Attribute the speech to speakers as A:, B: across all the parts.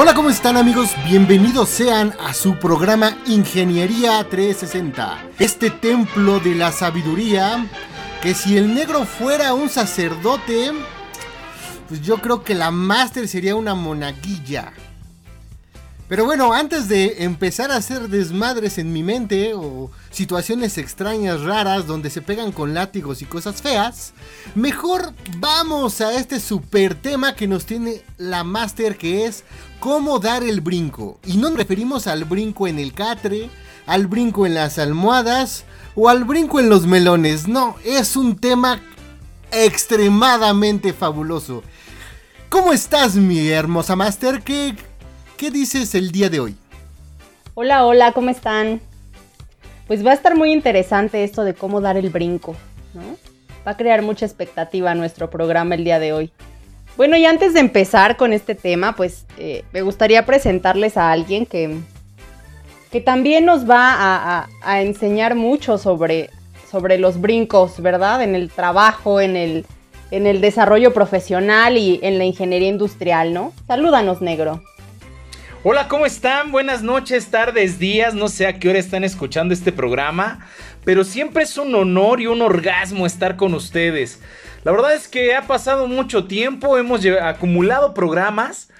A: Hola, ¿cómo están amigos? Bienvenidos sean a su programa Ingeniería 360. Este templo de la sabiduría, que si el negro fuera un sacerdote, pues yo creo que la máster sería una monaguilla. Pero bueno, antes de empezar a hacer desmadres en mi mente o situaciones extrañas, raras, donde se pegan con látigos y cosas feas, mejor vamos a este super tema que nos tiene la máster que es cómo dar el brinco. Y no nos referimos al brinco en el catre, al brinco en las almohadas o al brinco en los melones. No, es un tema extremadamente fabuloso. ¿Cómo estás, mi hermosa máster? ¿Qué, ¿Qué dices el día de hoy?
B: Hola, hola, ¿cómo están? Pues va a estar muy interesante esto de cómo dar el brinco, ¿no? Va a crear mucha expectativa nuestro programa el día de hoy. Bueno, y antes de empezar con este tema, pues eh, me gustaría presentarles a alguien que, que también nos va a, enseñar mucho sobre, sobre los brincos, ¿verdad? En el trabajo, en el, en el desarrollo profesional y en la ingeniería industrial, ¿no? Salúdanos, negro.
C: Hola, ¿cómo están? Buenas noches, tardes, días, no sé a qué hora están escuchando este programa, pero siempre es un honor y un orgasmo estar con ustedes. La verdad es que ha pasado mucho tiempo, hemos acumulado programas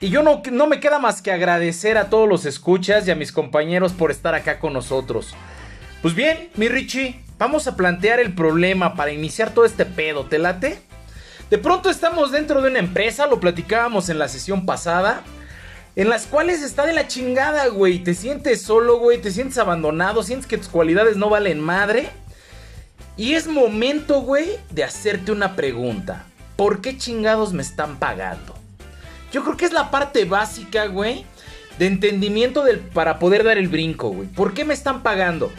C: y yo no, me queda más que agradecer a todos los escuchas y a mis compañeros por estar acá con nosotros. Pues bien, mi Richie, vamos a plantear el problema para iniciar todo este pedo, ¿te late? De pronto estamos dentro de una empresa, lo platicábamos en la sesión pasada en las cuales está de la chingada, güey. Te sientes solo, güey, te sientes abandonado, sientes que tus cualidades no valen madre. Y es momento, güey, de hacerte una pregunta. ¿Por qué chingados me están pagando? Yo creo que es la parte básica, güey, de entendimiento del, para poder dar el brinco, güey. ¿Por qué me están pagando?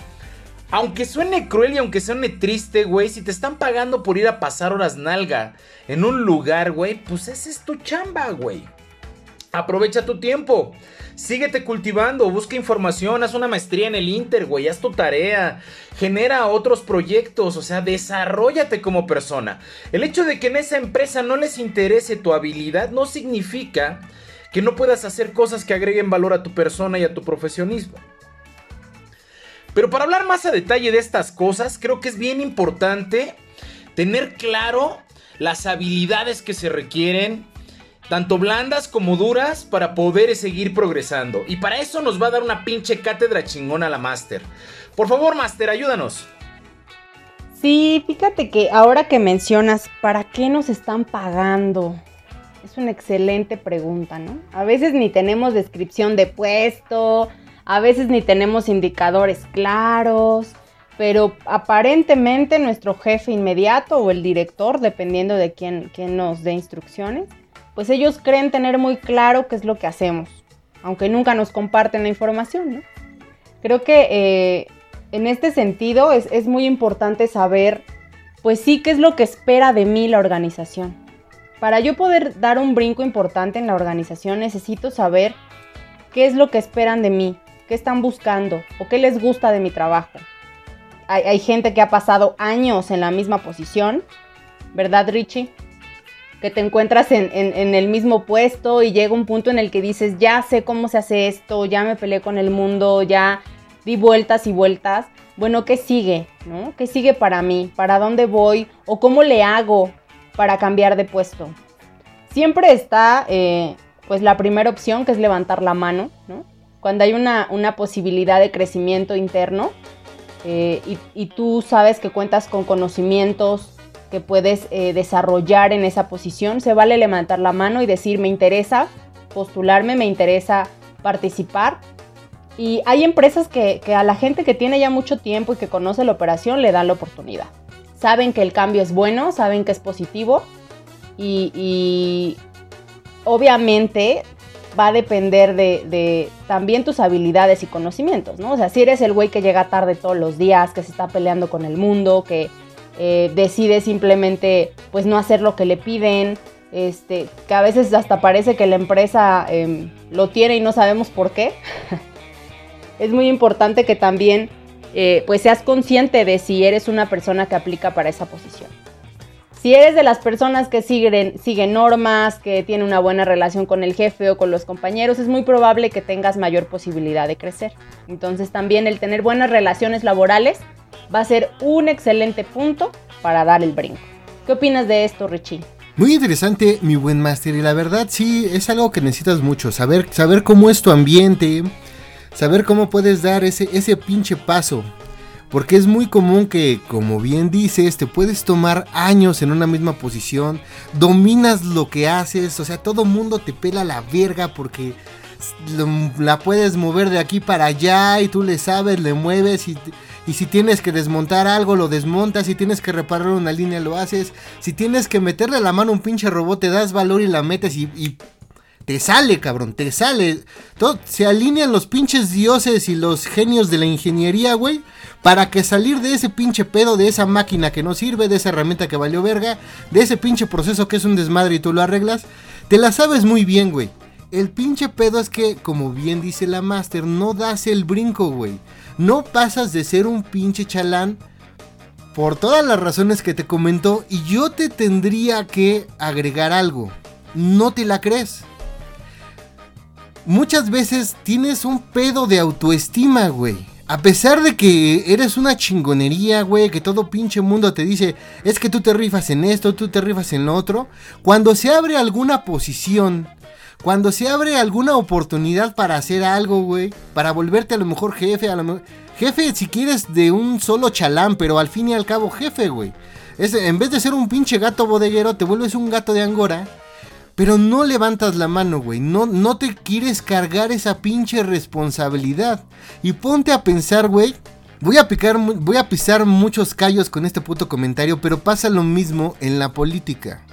C: Aunque suene cruel y aunque suene triste, güey, si te están pagando por ir a pasar horas nalga en un lugar, güey, pues esa es tu chamba, güey. Aprovecha tu tiempo. Síguete cultivando, busca información, haz una maestría en el Inter, güey, haz tu tarea, genera otros proyectos, o sea, desarrollate como persona. El hecho de que en esa empresa no les interese tu habilidad no significa que no puedas hacer cosas que agreguen valor a tu persona y a tu profesionismo. Pero para hablar más a detalle de estas cosas, creo que es bien importante tener claro las habilidades que se requieren, tanto blandas como duras, para poder seguir progresando. Y para eso nos va a dar una pinche cátedra chingona la Master. Por favor, Master, ayúdanos.
B: Sí, fíjate que ahora que mencionas, ¿para qué nos están pagando? Es una excelente pregunta, ¿no? A veces ni tenemos descripción de puesto, a veces ni tenemos indicadores claros, pero aparentemente nuestro jefe inmediato o el director, dependiendo de quién, quién nos dé instrucciones, pues ellos creen tener muy claro qué es lo que hacemos, aunque nunca nos comparten la información. ¿no? Creo que eh, en este sentido es, muy importante saber, pues sí, qué es lo que espera de mí la organización. Para yo poder dar un brinco importante en la organización necesito saber qué es lo que esperan de mí, qué están buscando o qué les gusta de mi trabajo. Hay gente que ha pasado años en la misma posición, ¿verdad Richie? Que te encuentras en, el mismo puesto y llega un punto en el que dices, ya sé cómo se hace esto, ya me peleé con el mundo, ya di vueltas y vueltas. Bueno, ¿qué sigue? ¿no? ¿Qué sigue para mí? ¿Para dónde voy? ¿O cómo le hago para cambiar de puesto? Siempre está eh, pues la primera opción que es levantar la mano, ¿no? Cuando hay una, posibilidad de crecimiento interno eh, y tú sabes que cuentas con conocimientos, que puedes eh, desarrollar en esa posición. Se vale levantar la mano y decir, me interesa postularme, me interesa participar. Y hay empresas que, a la gente que tiene ya mucho tiempo y que conoce la operación le dan la oportunidad. Saben que el cambio es bueno, saben que es positivo y, obviamente va a depender de, también tus habilidades y conocimientos, ¿no? O sea, si eres el güey que llega tarde todos los días, que se está peleando con el mundo, que eh, decide simplemente pues no hacer lo que le piden, este, que a veces hasta parece que la empresa em, lo tiene y no sabemos por qué. es muy importante que también eh, pues seas consciente de si eres una persona que aplica para esa posición. Si eres de las personas que siguen, siguen normas, que tiene una buena relación con el jefe o con los compañeros, es muy probable que tengas mayor posibilidad de crecer. Entonces también el tener buenas relaciones laborales va a ser un excelente punto para dar el brinco. ¿Qué opinas de esto, Richie?
A: Muy interesante, mi buen máster, y la verdad sí, es algo que necesitas mucho, saber, saber cómo es tu ambiente, saber cómo puedes dar ese, ese pinche paso. Porque es muy común que, como bien dices, te puedes tomar años en una misma posición, dominas lo que haces, o sea, todo mundo te pela la verga porque la puedes mover de aquí para allá y tú le sabes, le mueves y y si tienes que desmontar algo, lo desmontas. Si tienes que reparar una línea, lo haces. Si tienes que meterle la mano a un pinche robot, te das valor y la metes y, te sale, cabrón, te sale. Todo, se alinean los pinches dioses y los genios de la ingeniería, güey. Para que salir de ese pinche pedo, de esa máquina que no sirve, de esa herramienta que valió verga, de ese pinche proceso que es un desmadre y tú lo arreglas, te la sabes muy bien, güey. El pinche pedo es que, como bien dice la Master, no das el brinco, güey. No pasas de ser un pinche chalán por todas las razones que te comentó y yo te tendría que agregar algo. No te la crees. Muchas veces tienes un pedo de autoestima, güey. A pesar de que eres una chingonería, güey, que todo pinche mundo te dice, es que tú te rifas en esto, tú te rifas en lo otro, cuando se abre alguna posición cuando se abre alguna oportunidad para hacer algo, güey, para volverte a lo mejor jefe, a lo mejor... Jefe, si quieres, de un solo chalán, pero al fin y al cabo jefe, güey. Es, en vez de ser un pinche gato bodeguero, te vuelves un gato de angora. Pero no levantas la mano, güey. No, no te quieres cargar esa pinche responsabilidad. Y ponte a pensar, güey. Voy a, picar, voy a pisar muchos callos con este puto comentario, pero pasa lo mismo en la política.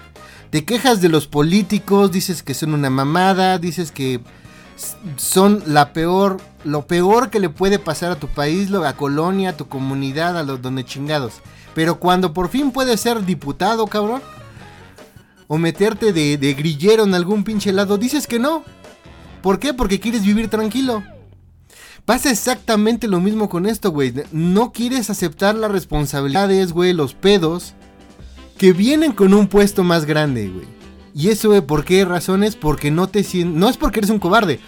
A: Te quejas de los políticos, dices que son una mamada, dices que son la peor, lo peor que le puede pasar a tu país, a colonia, a tu comunidad, a los donde chingados. Pero cuando por fin puedes ser diputado, cabrón, o meterte de, de grillero en algún pinche lado, dices que no. ¿Por qué? Porque quieres vivir tranquilo. Pasa exactamente lo mismo con esto, güey. No quieres aceptar las responsabilidades, güey, los pedos que vienen con un puesto más grande, güey. Y eso, ¿por qué razones? Porque no te sientes... No es porque eres un cobarde,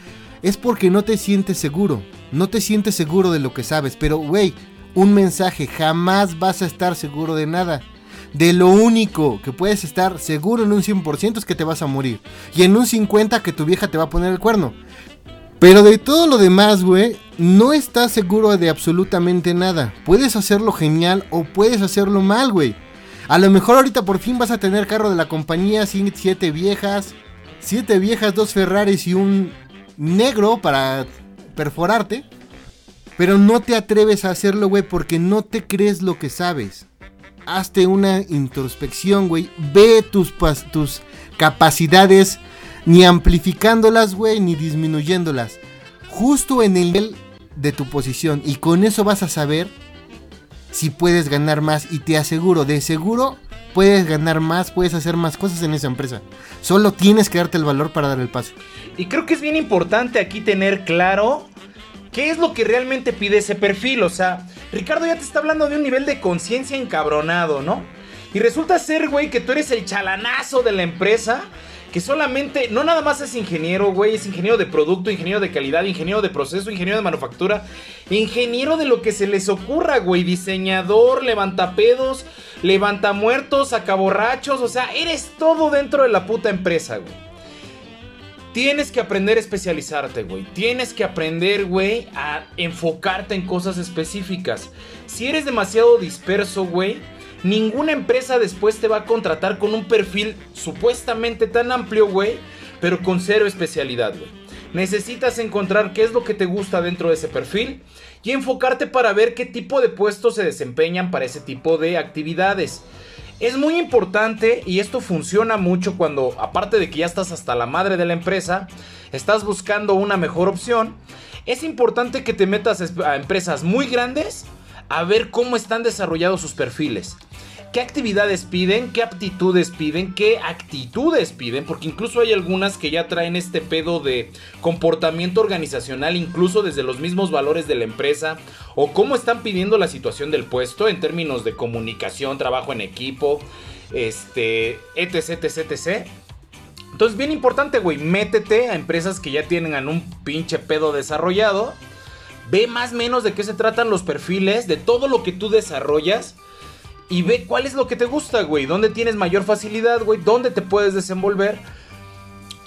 A: es porque no te sientes seguro. No te sientes seguro de lo que sabes. Pero, güey, un mensaje, jamás vas a estar seguro de nada. De lo único que puedes estar seguro en un 100% es que te vas a morir. Y en un 50% que tu vieja te va a poner el cuerno. Pero de todo lo demás, güey, no estás seguro de absolutamente nada. Puedes hacerlo genial o puedes hacerlo mal, güey. A lo mejor ahorita por fin vas a tener carro de la compañía, siete viejas, siete viejas, dos Ferraris y un negro para perforarte. Pero no te atreves a hacerlo, güey, porque no te crees lo que sabes. Hazte una introspección, güey. Ve tus, tus capacidades, ni amplificándolas, güey, ni disminuyéndolas. Justo en el nivel de tu posición. Y con eso vas a saber si puedes ganar más. Y te aseguro, de seguro puedes ganar más, puedes hacer más cosas en esa empresa. Solo tienes que darte el valor para dar el paso.
C: Y creo que es bien importante aquí tener claro qué es lo que realmente pide ese perfil. O sea, Ricardo ya te está hablando de un nivel de conciencia encabronado, ¿no? Y resulta ser, güey, que tú eres el chalanazo de la empresa que solamente, no nada más es ingeniero, güey, es ingeniero de producto, ingeniero de calidad, ingeniero de proceso, ingeniero de manufactura, ingeniero de lo que se les ocurra, güey, diseñador, levantapedos, levantamuertos, sacaborrachos, o sea, eres todo dentro de la puta empresa, güey. Tienes que aprender a especializarte, güey. Tienes que aprender, güey, a enfocarte en cosas específicas. Si eres demasiado disperso, güey, Ninguna empresa después te va a contratar con un perfil supuestamente tan amplio, güey, pero con cero especialidad, güey. Necesitas encontrar qué es lo que te gusta dentro de ese perfil y enfocarte para ver qué tipo de puestos se desempeñan para ese tipo de actividades. Es muy importante y esto funciona mucho cuando, aparte de que ya estás hasta la madre de la empresa, estás buscando una mejor opción. Es importante que te metas a empresas muy grandes a ver cómo están desarrollados sus perfiles qué actividades piden, qué aptitudes piden, qué actitudes piden, porque incluso hay algunas que ya traen este pedo de comportamiento organizacional, incluso desde los mismos valores de la empresa, o cómo están pidiendo la situación del puesto en términos de comunicación, trabajo en equipo, este, etc, etc, etc. Entonces, bien importante, güey, métete a empresas que ya tienen un pinche pedo desarrollado. Ve más o menos de qué se tratan los perfiles, de todo lo que tú desarrollas y ve cuál es lo que te gusta, güey. ¿Dónde tienes mayor facilidad, güey? ¿Dónde te puedes desenvolver?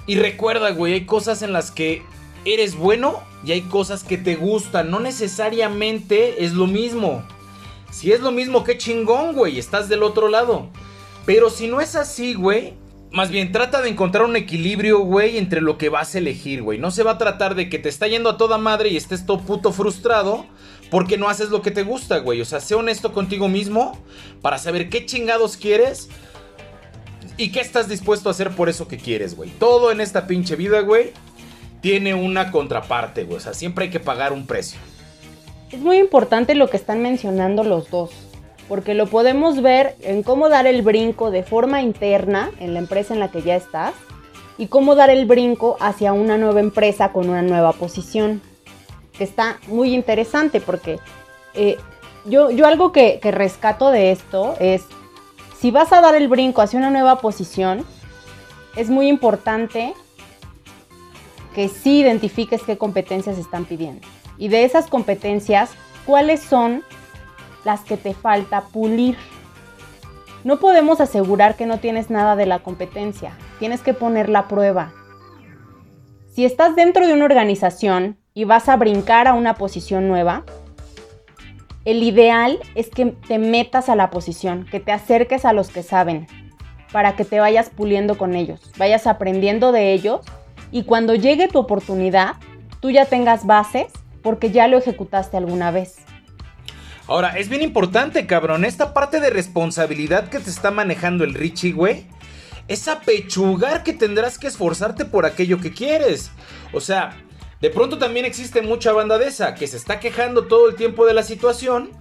C: Y recuerda, güey, hay cosas en las que eres bueno y hay cosas que te gustan. No necesariamente es lo mismo. Si es lo mismo, qué chingón, güey. Estás del otro lado. Pero si no es así, güey. Más bien, trata de encontrar un equilibrio, güey, entre lo que vas a elegir, güey. No se va a tratar de que te está yendo a toda madre y estés todo puto frustrado porque no haces lo que te gusta, güey. O sea, sé honesto contigo mismo para saber qué chingados quieres y qué estás dispuesto a hacer por eso que quieres, güey. Todo en esta pinche vida, güey, tiene una contraparte, güey. O sea, siempre hay que pagar un precio.
B: Es muy importante lo que están mencionando los dos, porque lo podemos ver en cómo dar el brinco de forma interna en la empresa en la que ya estás y cómo dar el brinco hacia una nueva empresa con una nueva posición que está muy interesante porque eh, yo, yo algo que, que rescato de esto es, si vas a dar el brinco hacia una nueva posición, es muy importante que sí identifiques qué competencias están pidiendo. Y de esas competencias, ¿cuáles son las que te falta pulir? No podemos asegurar que no tienes nada de la competencia. Tienes que poner la prueba. Si estás dentro de una organización y vas a brincar a una posición nueva, el ideal es que te metas a la posición, que te acerques a los que saben, para que te vayas puliendo con ellos, vayas aprendiendo de ellos y cuando llegue tu oportunidad, tú ya tengas bases porque ya lo ejecutaste alguna vez.
C: Ahora, es bien importante, cabrón, esta parte de responsabilidad que te está manejando el Richie, güey, es apechugar que tendrás que esforzarte por aquello que quieres. O sea, de pronto también existe mucha banda de esa que se está quejando todo el tiempo de la situación,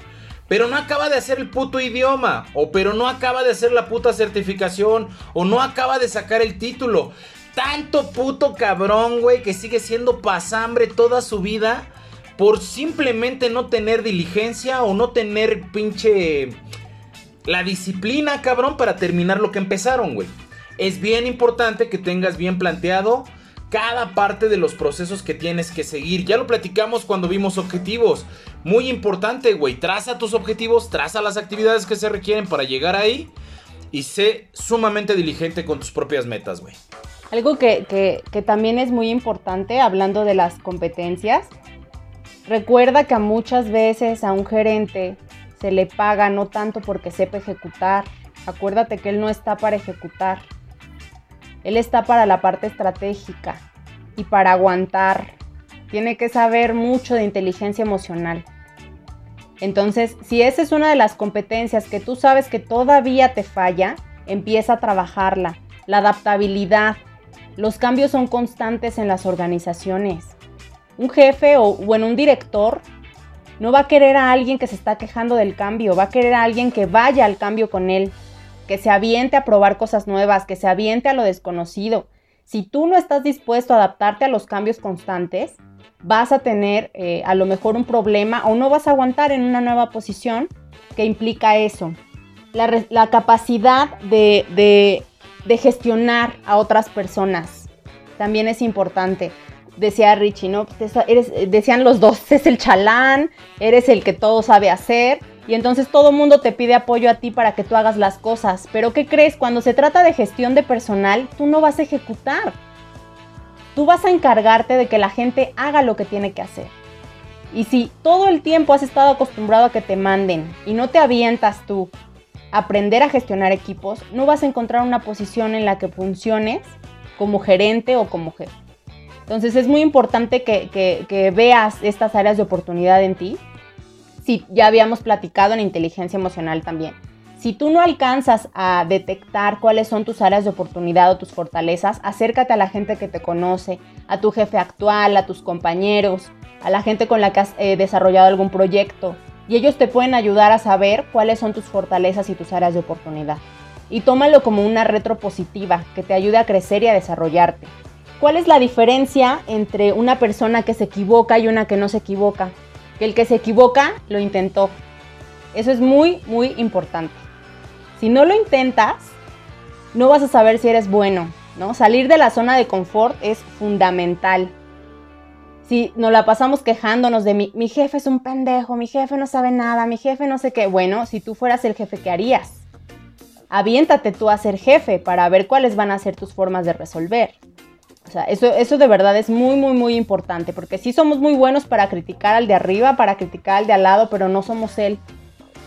C: pero no acaba de hacer el puto idioma, o pero no acaba de hacer la puta certificación, o no acaba de sacar el título. Tanto puto cabrón, güey, que sigue siendo pasambre toda su vida por simplemente no tener diligencia o no tener pinche la disciplina, cabrón, para terminar lo que empezaron, güey. Es bien importante que tengas bien planteado cada parte de los procesos que tienes que seguir. Ya lo platicamos cuando vimos objetivos. Muy importante, güey. Traza tus objetivos, traza las actividades que se requieren para llegar ahí y sé sumamente diligente con tus propias metas, güey.
B: Algo que, que, también es muy importante, hablando de las competencias, recuerda que muchas veces a un gerente se le paga no tanto porque sepa ejecutar. Acuérdate que él no está para ejecutar él está para la parte estratégica y para aguantar. Tiene que saber mucho de inteligencia emocional. Entonces, si esa es una de las competencias que tú sabes que todavía te falla, empieza a trabajarla. La adaptabilidad. Los cambios son constantes en las organizaciones. Un jefe o un director no va a querer a alguien que se está quejando del cambio, va a querer a alguien que vaya al cambio con él, que se aviente a probar cosas nuevas, que se aviente a lo desconocido. Si tú no estás dispuesto a adaptarte a los cambios constantes, vas a tener eh, a lo mejor un problema o no vas a aguantar en una nueva posición que implica eso. La, capacidad de, gestionar a otras personas también es importante. Decía Richie, ¿no? decían los dos, es el chalán, eres el que todo sabe hacer y entonces todo mundo te pide apoyo a ti para que tú hagas las cosas. Pero ¿qué crees? Cuando se trata de gestión de personal, tú no vas a ejecutar. Tú vas a encargarte de que la gente haga lo que tiene que hacer. Y si todo el tiempo has estado acostumbrado a que te manden y no te avientas tú a aprender a gestionar equipos, no vas a encontrar una posición en la que funciones como gerente o como jefe. Entonces es muy importante que, que veas estas áreas de oportunidad en ti sí, ya habíamos platicado en inteligencia emocional también. Si tú no alcanzas a detectar cuáles son tus áreas de oportunidad o tus fortalezas, acércate a la gente que te conoce, a tu jefe actual, a tus compañeros, a la gente con la que has eh, desarrollado algún proyecto. Y ellos te pueden ayudar a saber cuáles son tus fortalezas y tus áreas de oportunidad. Y tómalo como una retropositiva que te ayude a crecer y a desarrollarte. ¿Cuál es la diferencia entre una persona que se equivoca y una que no se equivoca? Que el que se equivoca lo intentó. Eso es muy, muy importante. Si no lo intentas, no vas a saber si eres bueno, ¿no? Salir de la zona de confort es fundamental. Si nos la pasamos quejándonos de mi, mi jefe es un pendejo, mi jefe no sabe nada, mi jefe no sé qué, bueno, si tú fueras el jefe, ¿qué harías? Aviéntate tú a ser jefe para ver cuáles van a ser tus formas de resolver. O sea, eso, de verdad es muy, muy, muy importante, porque sí somos muy buenos para criticar al de arriba, para criticar al de al lado, pero no somos él.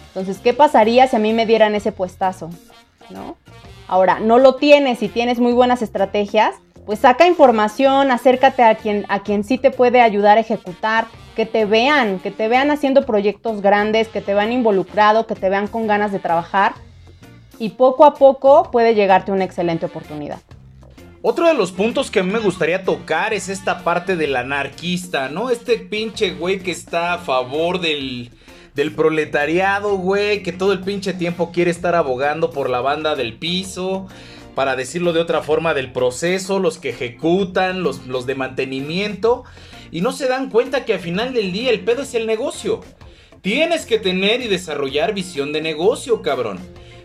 B: Entonces, ¿qué pasaría si a mí me dieran ese puestazo? ¿No? Ahora, no lo tienes y tienes muy buenas estrategias, pues saca información, acércate a quien, a quien sí te puede ayudar a ejecutar, que te vean, que te vean haciendo proyectos grandes, que te vean involucrado, que te vean con ganas de trabajar y poco a poco puede llegarte una excelente oportunidad.
C: Otro de los puntos que a mí me gustaría tocar es esta parte del anarquista, ¿no? Este pinche güey que está a favor del, del proletariado, güey, que todo el pinche tiempo quiere estar abogando por la banda del piso, para decirlo de otra forma, del proceso, los que ejecutan, los, los de mantenimiento, y no se dan cuenta que al final del día el pedo es el negocio. Tienes que tener y desarrollar visión de negocio, cabrón.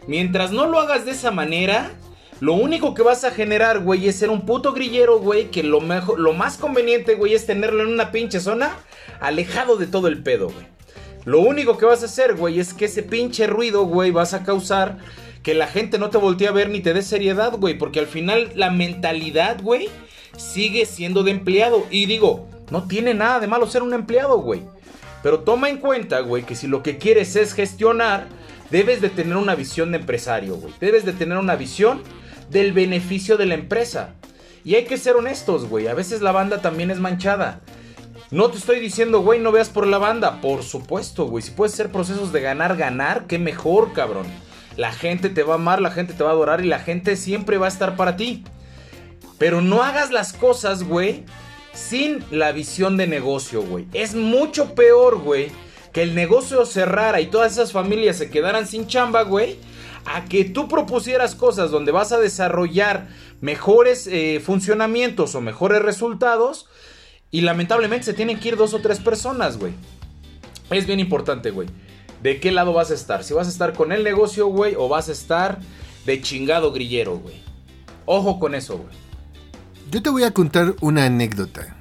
C: Mientras no lo hagas de esa manera, lo único que vas a generar, güey, es ser un puto grillero, güey, que lo, mejor, lo más conveniente, güey, es tenerlo en una pinche zona alejado de todo el pedo, güey. Lo único que vas a hacer, güey, es que ese pinche ruido, güey, vas a causar que la gente no te voltee a ver ni te dé seriedad, güey. Porque al final la mentalidad, güey, sigue siendo de empleado. Y digo, no tiene nada de malo ser un empleado, güey. Pero toma en cuenta, güey, que si lo que quieres es gestionar, debes de tener una visión de empresario, güey. Debes de tener una visión del beneficio de la empresa. Y hay que ser honestos, güey. A veces la banda también es manchada. No te estoy diciendo, güey, no veas por la banda. Por supuesto, güey. Si puedes hacer procesos de ganar, ganar, qué mejor, cabrón. La gente te va a amar, la gente te va a adorar y la gente siempre va a estar para ti. Pero no hagas las cosas, güey, sin la visión de negocio, güey. Es mucho peor, güey, que el negocio cerrara y todas esas familias se quedaran sin chamba, güey. A que tú propusieras cosas donde vas a desarrollar mejores eh, funcionamientos o mejores resultados y lamentablemente se tienen que ir dos o tres personas, güey. Es bien importante, güey. ¿De qué lado vas a estar? Si vas a estar con el negocio, güey, o vas a estar de chingado grillero, güey. Ojo con eso, güey.
A: Yo te voy a contar una anécdota.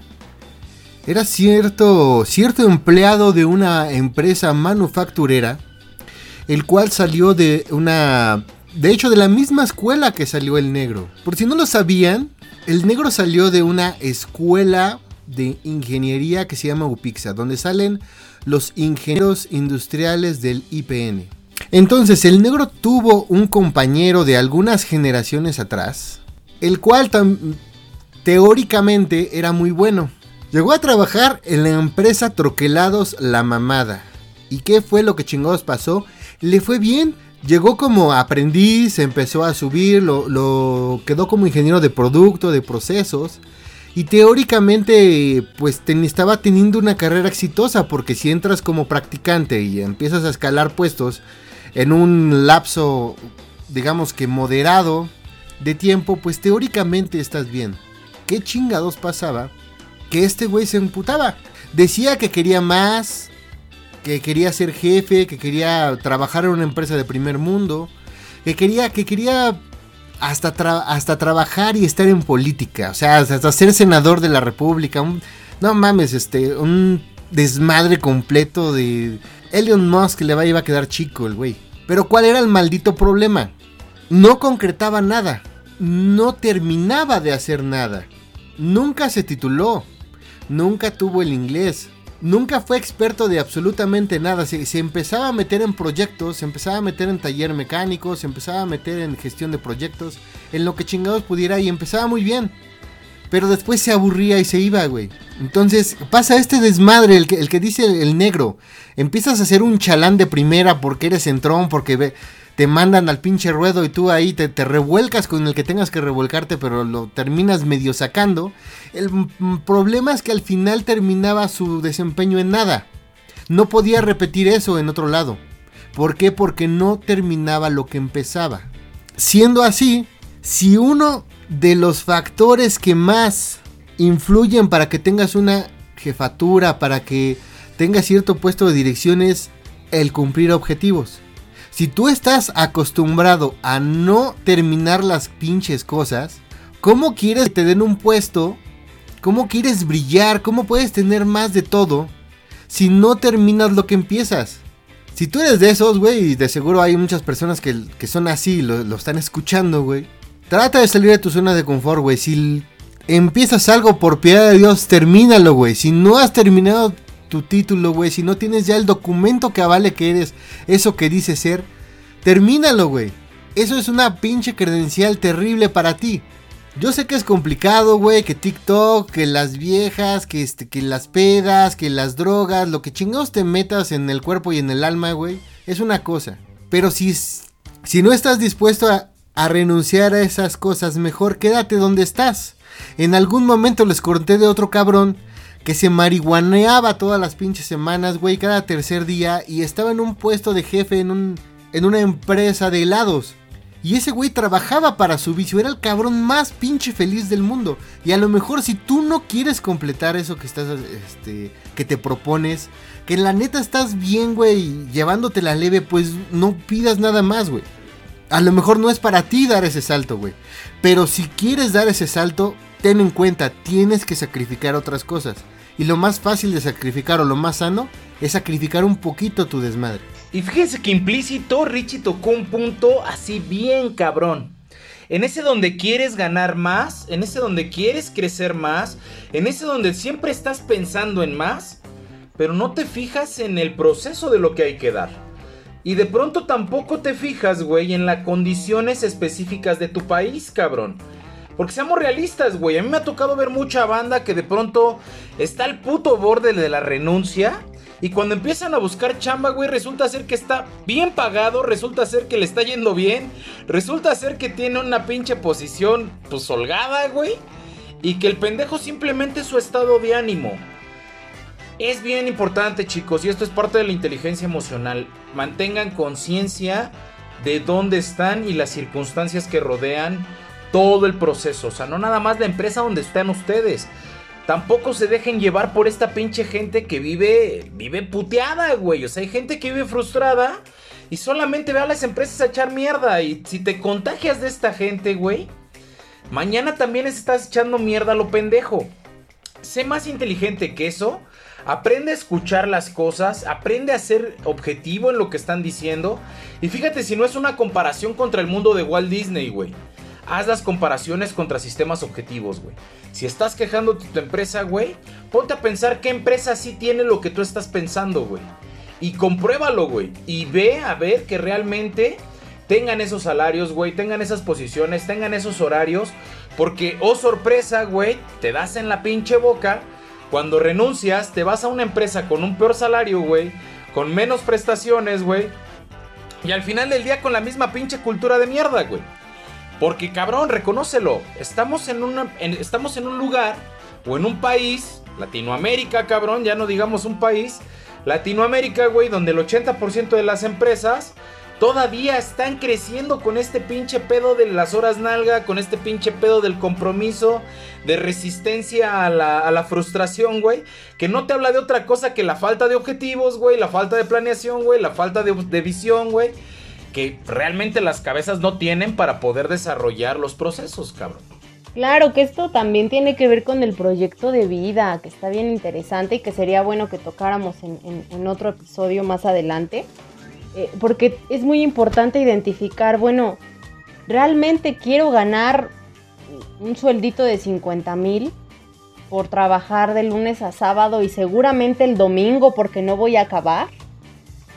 A: Era cierto, cierto empleado de una empresa manufacturera, el cual salió de una, de hecho de la misma escuela que salió el negro. Por si no lo sabían, el negro salió de una escuela de ingeniería que se llama UPIXA, donde salen los ingenieros industriales del IPN. Entonces, el negro tuvo un compañero de algunas generaciones atrás, el cual teóricamente era muy bueno. Llegó a trabajar en la empresa Troquelados La Mamada. ¿Y qué fue lo que chingados pasó? Le fue bien. Llegó como aprendiz, empezó a subir, lo, quedó como ingeniero de producto, de procesos. Y teóricamente, pues estaba teniendo una carrera exitosa, porque si entras como practicante y empiezas a escalar puestos en un lapso, digamos que moderado de tiempo, pues teóricamente estás bien. ¿Qué chingados pasaba? Que este güey se emputaba. Decía que quería más, que quería ser jefe, que quería trabajar en una empresa de primer mundo, que quería, que quería hasta, hasta trabajar y estar en política. O sea, hasta ser senador de la República. no mames, este, un desmadre completo de Elon Musk le iba a quedar chico el güey. Pero ¿cuál era el maldito problema? No concretaba nada. No terminaba de hacer nada. Nunca se tituló. Nunca tuvo el inglés nunca fue experto de absolutamente nada. Se, empezaba a meter en proyectos, se empezaba a meter en taller mecánico, se empezaba a meter en gestión de proyectos, en lo que chingados pudiera y empezaba muy bien. Pero después se aburría y se iba, güey. Entonces pasa este desmadre, el que, dice el negro. Empiezas a hacer un chalán de primera porque eres entrón, porque te mandan al pinche ruedo y tú ahí te, revuelcas con el que tengas que revolcarte, pero lo terminas medio sacando. El problema es que al final terminaba su desempeño en nada. No podía repetir eso en otro lado. ¿Por qué? Porque no terminaba lo que empezaba. Siendo así, si uno de los factores que más influyen para que tengas una jefatura, para que tengas cierto puesto de dirección es el cumplir objetivos. Si tú estás acostumbrado a no terminar las pinches cosas, ¿cómo quieres que te den un puesto? ¿Cómo quieres brillar? ¿Cómo puedes tener más de todo si no terminas lo que empiezas? Si tú eres de esos, güey, y de seguro hay muchas personas que, son así, lo, lo están escuchando, güey. Trata de salir de tu zona de confort, güey. Si empiezas algo por piedad de Dios, termínalo, güey. Si no has terminado tu título, güey, si no tienes ya el documento que avale que eres eso que dice ser, termínalo, güey. Eso es una pinche credencial terrible para ti. Yo sé que es complicado, güey, que TikTok, que las viejas, que, este, que las pedas, que las drogas, lo que chingados te metas en el cuerpo y en el alma, güey, es una cosa. Pero si, si no estás dispuesto a, a renunciar a esas cosas, mejor quédate donde estás. En algún momento les conté de otro cabrón que se marihuaneaba todas las pinches semanas, güey, cada tercer día y estaba en un puesto de jefe en, un, en una empresa de helados. Y ese güey trabajaba para su vicio, era el cabrón más pinche feliz del mundo. Y a lo mejor si tú no quieres completar eso que estás, este, que te propones, que la neta estás bien, güey, llevándote la leve, pues no pidas nada más, güey. A lo mejor no es para ti dar ese salto, güey. Pero si quieres dar ese salto, ten en cuenta, tienes que sacrificar otras cosas. Y lo más fácil de sacrificar o lo más sano es sacrificar un poquito tu desmadre.
C: Y fíjense que implícito Richie tocó un punto así bien cabrón. En ese donde quieres ganar más, en ese donde quieres crecer más, en ese donde siempre estás pensando en más, pero no te fijas en el proceso de lo que hay que dar. Y de pronto tampoco te fijas, güey, en las condiciones específicas de tu país, cabrón. Porque seamos realistas, güey. A mí me ha tocado ver mucha banda que de pronto está al puto borde de la renuncia. Y cuando empiezan a buscar chamba, güey, resulta ser que está bien pagado, resulta ser que le está yendo bien, resulta ser que tiene una pinche posición, pues holgada, güey. Y que el pendejo simplemente es su estado de ánimo. Es bien importante, chicos, y esto es parte de la inteligencia emocional. Mantengan conciencia de dónde están y las circunstancias que rodean todo el proceso. O sea, no nada más la empresa donde están ustedes. Tampoco se dejen llevar por esta pinche gente que vive, vive puteada, güey. O sea, hay gente que vive frustrada y solamente ve a las empresas a echar mierda. Y si te contagias de esta gente, güey, mañana también estás echando mierda a lo pendejo. Sé más inteligente que eso. Aprende a escuchar las cosas, aprende a ser objetivo en lo que están diciendo. Y fíjate si no es una comparación contra el mundo de Walt Disney, güey haz las comparaciones contra sistemas objetivos, güey. Si estás quejando de tu empresa, güey, ponte a pensar qué empresa sí tiene lo que tú estás pensando, güey. Y compruébalo, güey. Y ve a ver que realmente tengan esos salarios, güey, tengan esas posiciones, tengan esos horarios. Porque, oh sorpresa, güey, te das en la pinche boca. Cuando renuncias, te vas a una empresa con un peor salario, güey. Con menos prestaciones, güey. Y al final del día con la misma pinche cultura de mierda, güey. Porque cabrón, reconócelo. Estamos en, una, estamos en un lugar o en un país, Latinoamérica, cabrón, ya no digamos un país, Latinoamérica, güey, donde el 80% de las empresas todavía están creciendo con este pinche pedo de las horas nalga, con este pinche pedo del compromiso, de resistencia a la, a la frustración, güey, que no te habla de otra cosa que la falta de objetivos, güey, la falta de planeación, güey, la falta de, de visión, güey que realmente las cabezas no tienen para poder desarrollar los procesos, cabrón.
B: Claro que esto también tiene que ver con el proyecto de vida, que está bien interesante y que sería bueno que tocáramos en, otro episodio más adelante, eh, porque es muy importante identificar, bueno, realmente quiero ganar un sueldito de 50 mil por trabajar de lunes a sábado y seguramente el domingo porque no voy a acabar.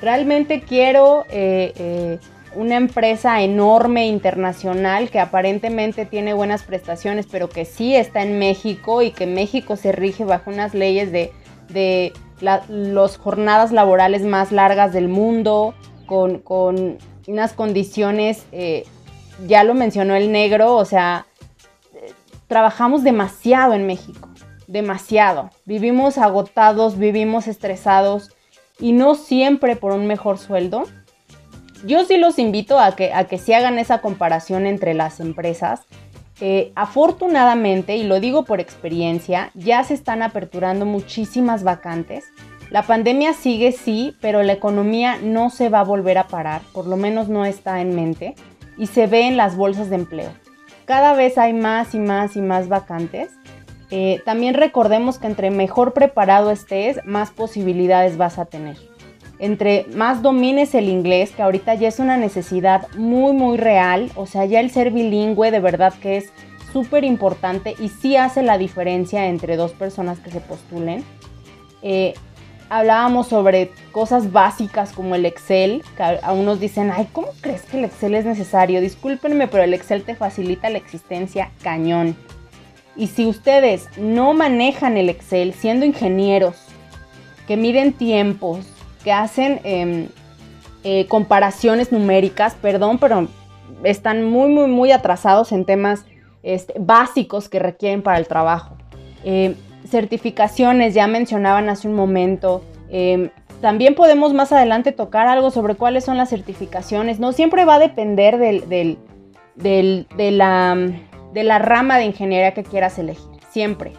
B: Realmente quiero eh, eh, una empresa enorme internacional que aparentemente tiene buenas prestaciones, pero que sí está en México y que México se rige bajo unas leyes de, de las jornadas laborales más largas del mundo, con, con unas condiciones, eh, ya lo mencionó el negro, o sea, trabajamos demasiado en México, demasiado. Vivimos agotados, vivimos estresados y no siempre por un mejor sueldo. Yo sí los invito a que, a que se hagan esa comparación entre las empresas. Eh, afortunadamente, y lo digo por experiencia, ya se están aperturando muchísimas vacantes. La pandemia sigue, sí, pero la economía no se va a volver a parar, por lo menos no está en mente, y se ve en las bolsas de empleo. Cada vez hay más y más y más vacantes. Eh, también recordemos que entre mejor preparado estés, más posibilidades vas a tener. Entre más domines el inglés, que ahorita ya es una necesidad muy, muy real, o sea, ya el ser bilingüe de verdad que es súper importante y sí hace la diferencia entre dos personas que se postulen. Eh, hablábamos sobre cosas básicas como el Excel, que a unos dicen, ay, ¿cómo crees que el Excel es necesario? Discúlpenme, pero el Excel te facilita la existencia cañón. Y si ustedes no manejan el Excel siendo ingenieros, que miden tiempos, que hacen em, eh, comparaciones numéricas, perdón, pero están muy, muy, muy atrasados en temas este, básicos que requieren para el trabajo. Eh, certificaciones, ya mencionaban hace un momento. Em, también podemos más adelante tocar algo sobre cuáles son las certificaciones. No siempre va a depender del, de, la, de, la, rama de ingeniería que quieras elegir. Siempre,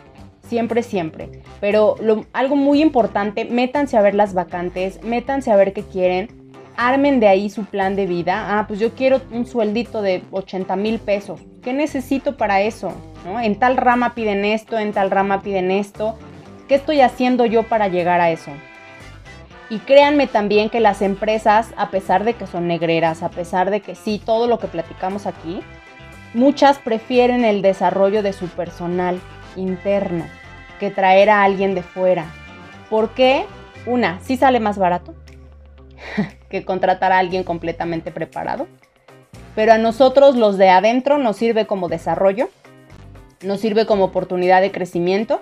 B: siempre, siempre. Pero algo muy importante, métanse a ver las vacantes, métanse a ver qué quieren. Armen de ahí su plan de vida. Ah, pues yo quiero un sueldito de 80 mil pesos. ¿Qué necesito para eso? En tal rama piden esto, en tal rama piden esto. ¿Qué estoy haciendo yo para llegar a eso? Y créanme también que las empresas, a pesar de que son negreras, a pesar de que sí, todo lo que platicamos aquí, muchas prefieren el desarrollo de su personal interno que traer a alguien de fuera. ¿Por qué? Una, sí sale más barato que contratar a alguien completamente preparado. Pero a nosotros los de adentro nos sirve como desarrollo nos sirve como oportunidad de crecimiento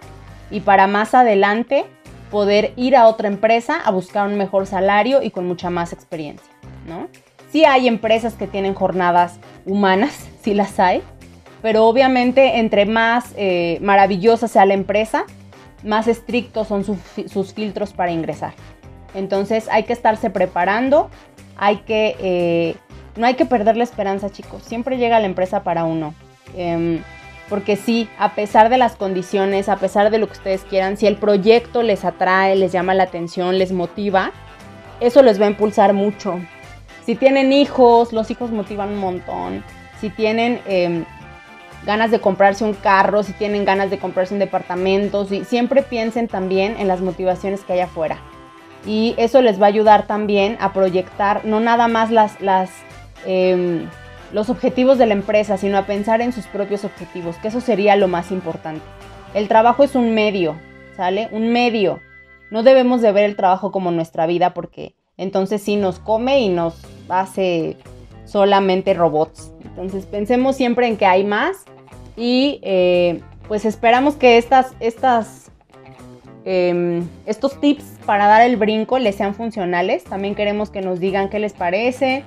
B: y para más adelante poder ir a otra empresa a buscar un mejor salario y con mucha más experiencia, ¿no? Sí hay empresas que tienen jornadas humanas, sí las hay, pero obviamente entre más eh, maravillosa sea la empresa, más estrictos son sus filtros para ingresar. Entonces hay que estarse preparando, hay que, eh, no hay que perder la esperanza chicos, siempre llega la empresa para uno. Em, porque sí, a pesar de las condiciones, a pesar de lo que ustedes quieran, si el proyecto les atrae, les llama la atención, les motiva, eso les va a impulsar mucho. Si tienen hijos, los hijos motivan un montón. Si tienen em, ganas de comprarse un carro, si tienen ganas de comprarse un departamento, siempre piensen también en las motivaciones que hay afuera. Y eso les va a ayudar también a proyectar no nada más em, los objetivos de la empresa, sino a pensar en sus propios objetivos, que eso sería lo más importante. El trabajo es un medio, ¿sale? Un medio. No debemos de ver el trabajo como nuestra vida porque entonces sí nos come y nos hace solamente robots. Entonces pensemos siempre en que hay más y eh, pues esperamos que estas, em, estos tips para dar el brinco les sean funcionales. También queremos que nos digan qué les parece,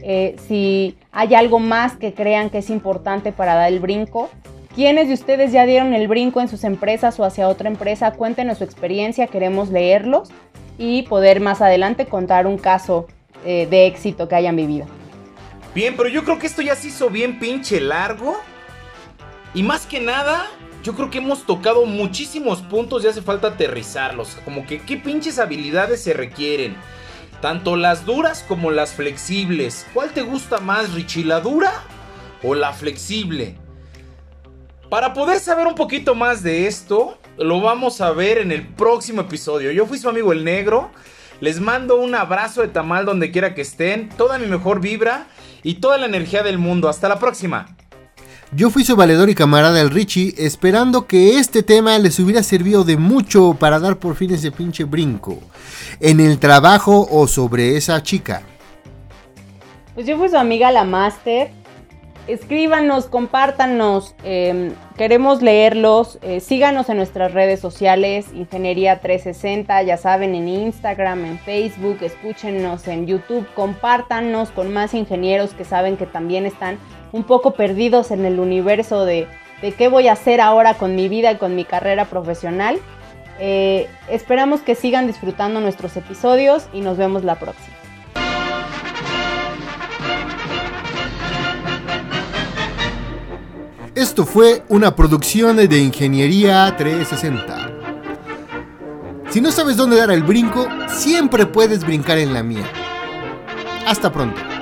B: eh, si hay algo más que crean que es importante para dar el brinco. ¿Quiénes de ustedes ya dieron el brinco en sus empresas o hacia otra empresa? Cuéntenos su experiencia, queremos leerlos y poder más adelante contar un caso eh, de éxito que hayan vivido.
C: Bien, pero yo creo que esto ya se hizo bien pinche largo. Y más que nada, yo creo que hemos tocado muchísimos puntos y hace falta aterrizarlos. Como que qué pinches habilidades se requieren tanto las duras como las flexibles. ¿Cuál te gusta más, Richie? ¿La dura o la flexible? Para poder saber un poquito más de esto, lo vamos a ver en el próximo episodio. Yo fui su amigo el negro. Les mando un abrazo de tamal donde quiera que estén, toda mi mejor vibra y toda la energía del mundo. Hasta la próxima.
A: Yo fui su valedor y camarada el Richie, esperando que este tema les hubiera servido de mucho para dar por fin ese pinche brinco. En el trabajo o sobre esa chica.
B: Pues yo fui su amiga la Master. Escríbanos, compártanos, em, queremos leerlos, eh, síganos en nuestras redes sociales, Ingeniería 360, ya saben, en Instagram, en Facebook, escúchenos en YouTube, compártanos con más ingenieros que saben que también están un poco perdidos en el universo de, de qué voy a hacer ahora con mi vida y con mi carrera profesional. Eh, esperamos que sigan disfrutando nuestros episodios y nos vemos la próxima.
A: Esto fue una producción de Ingeniería 360. Si no sabes dónde dar el brinco, siempre puedes brincar en la mía. Hasta pronto.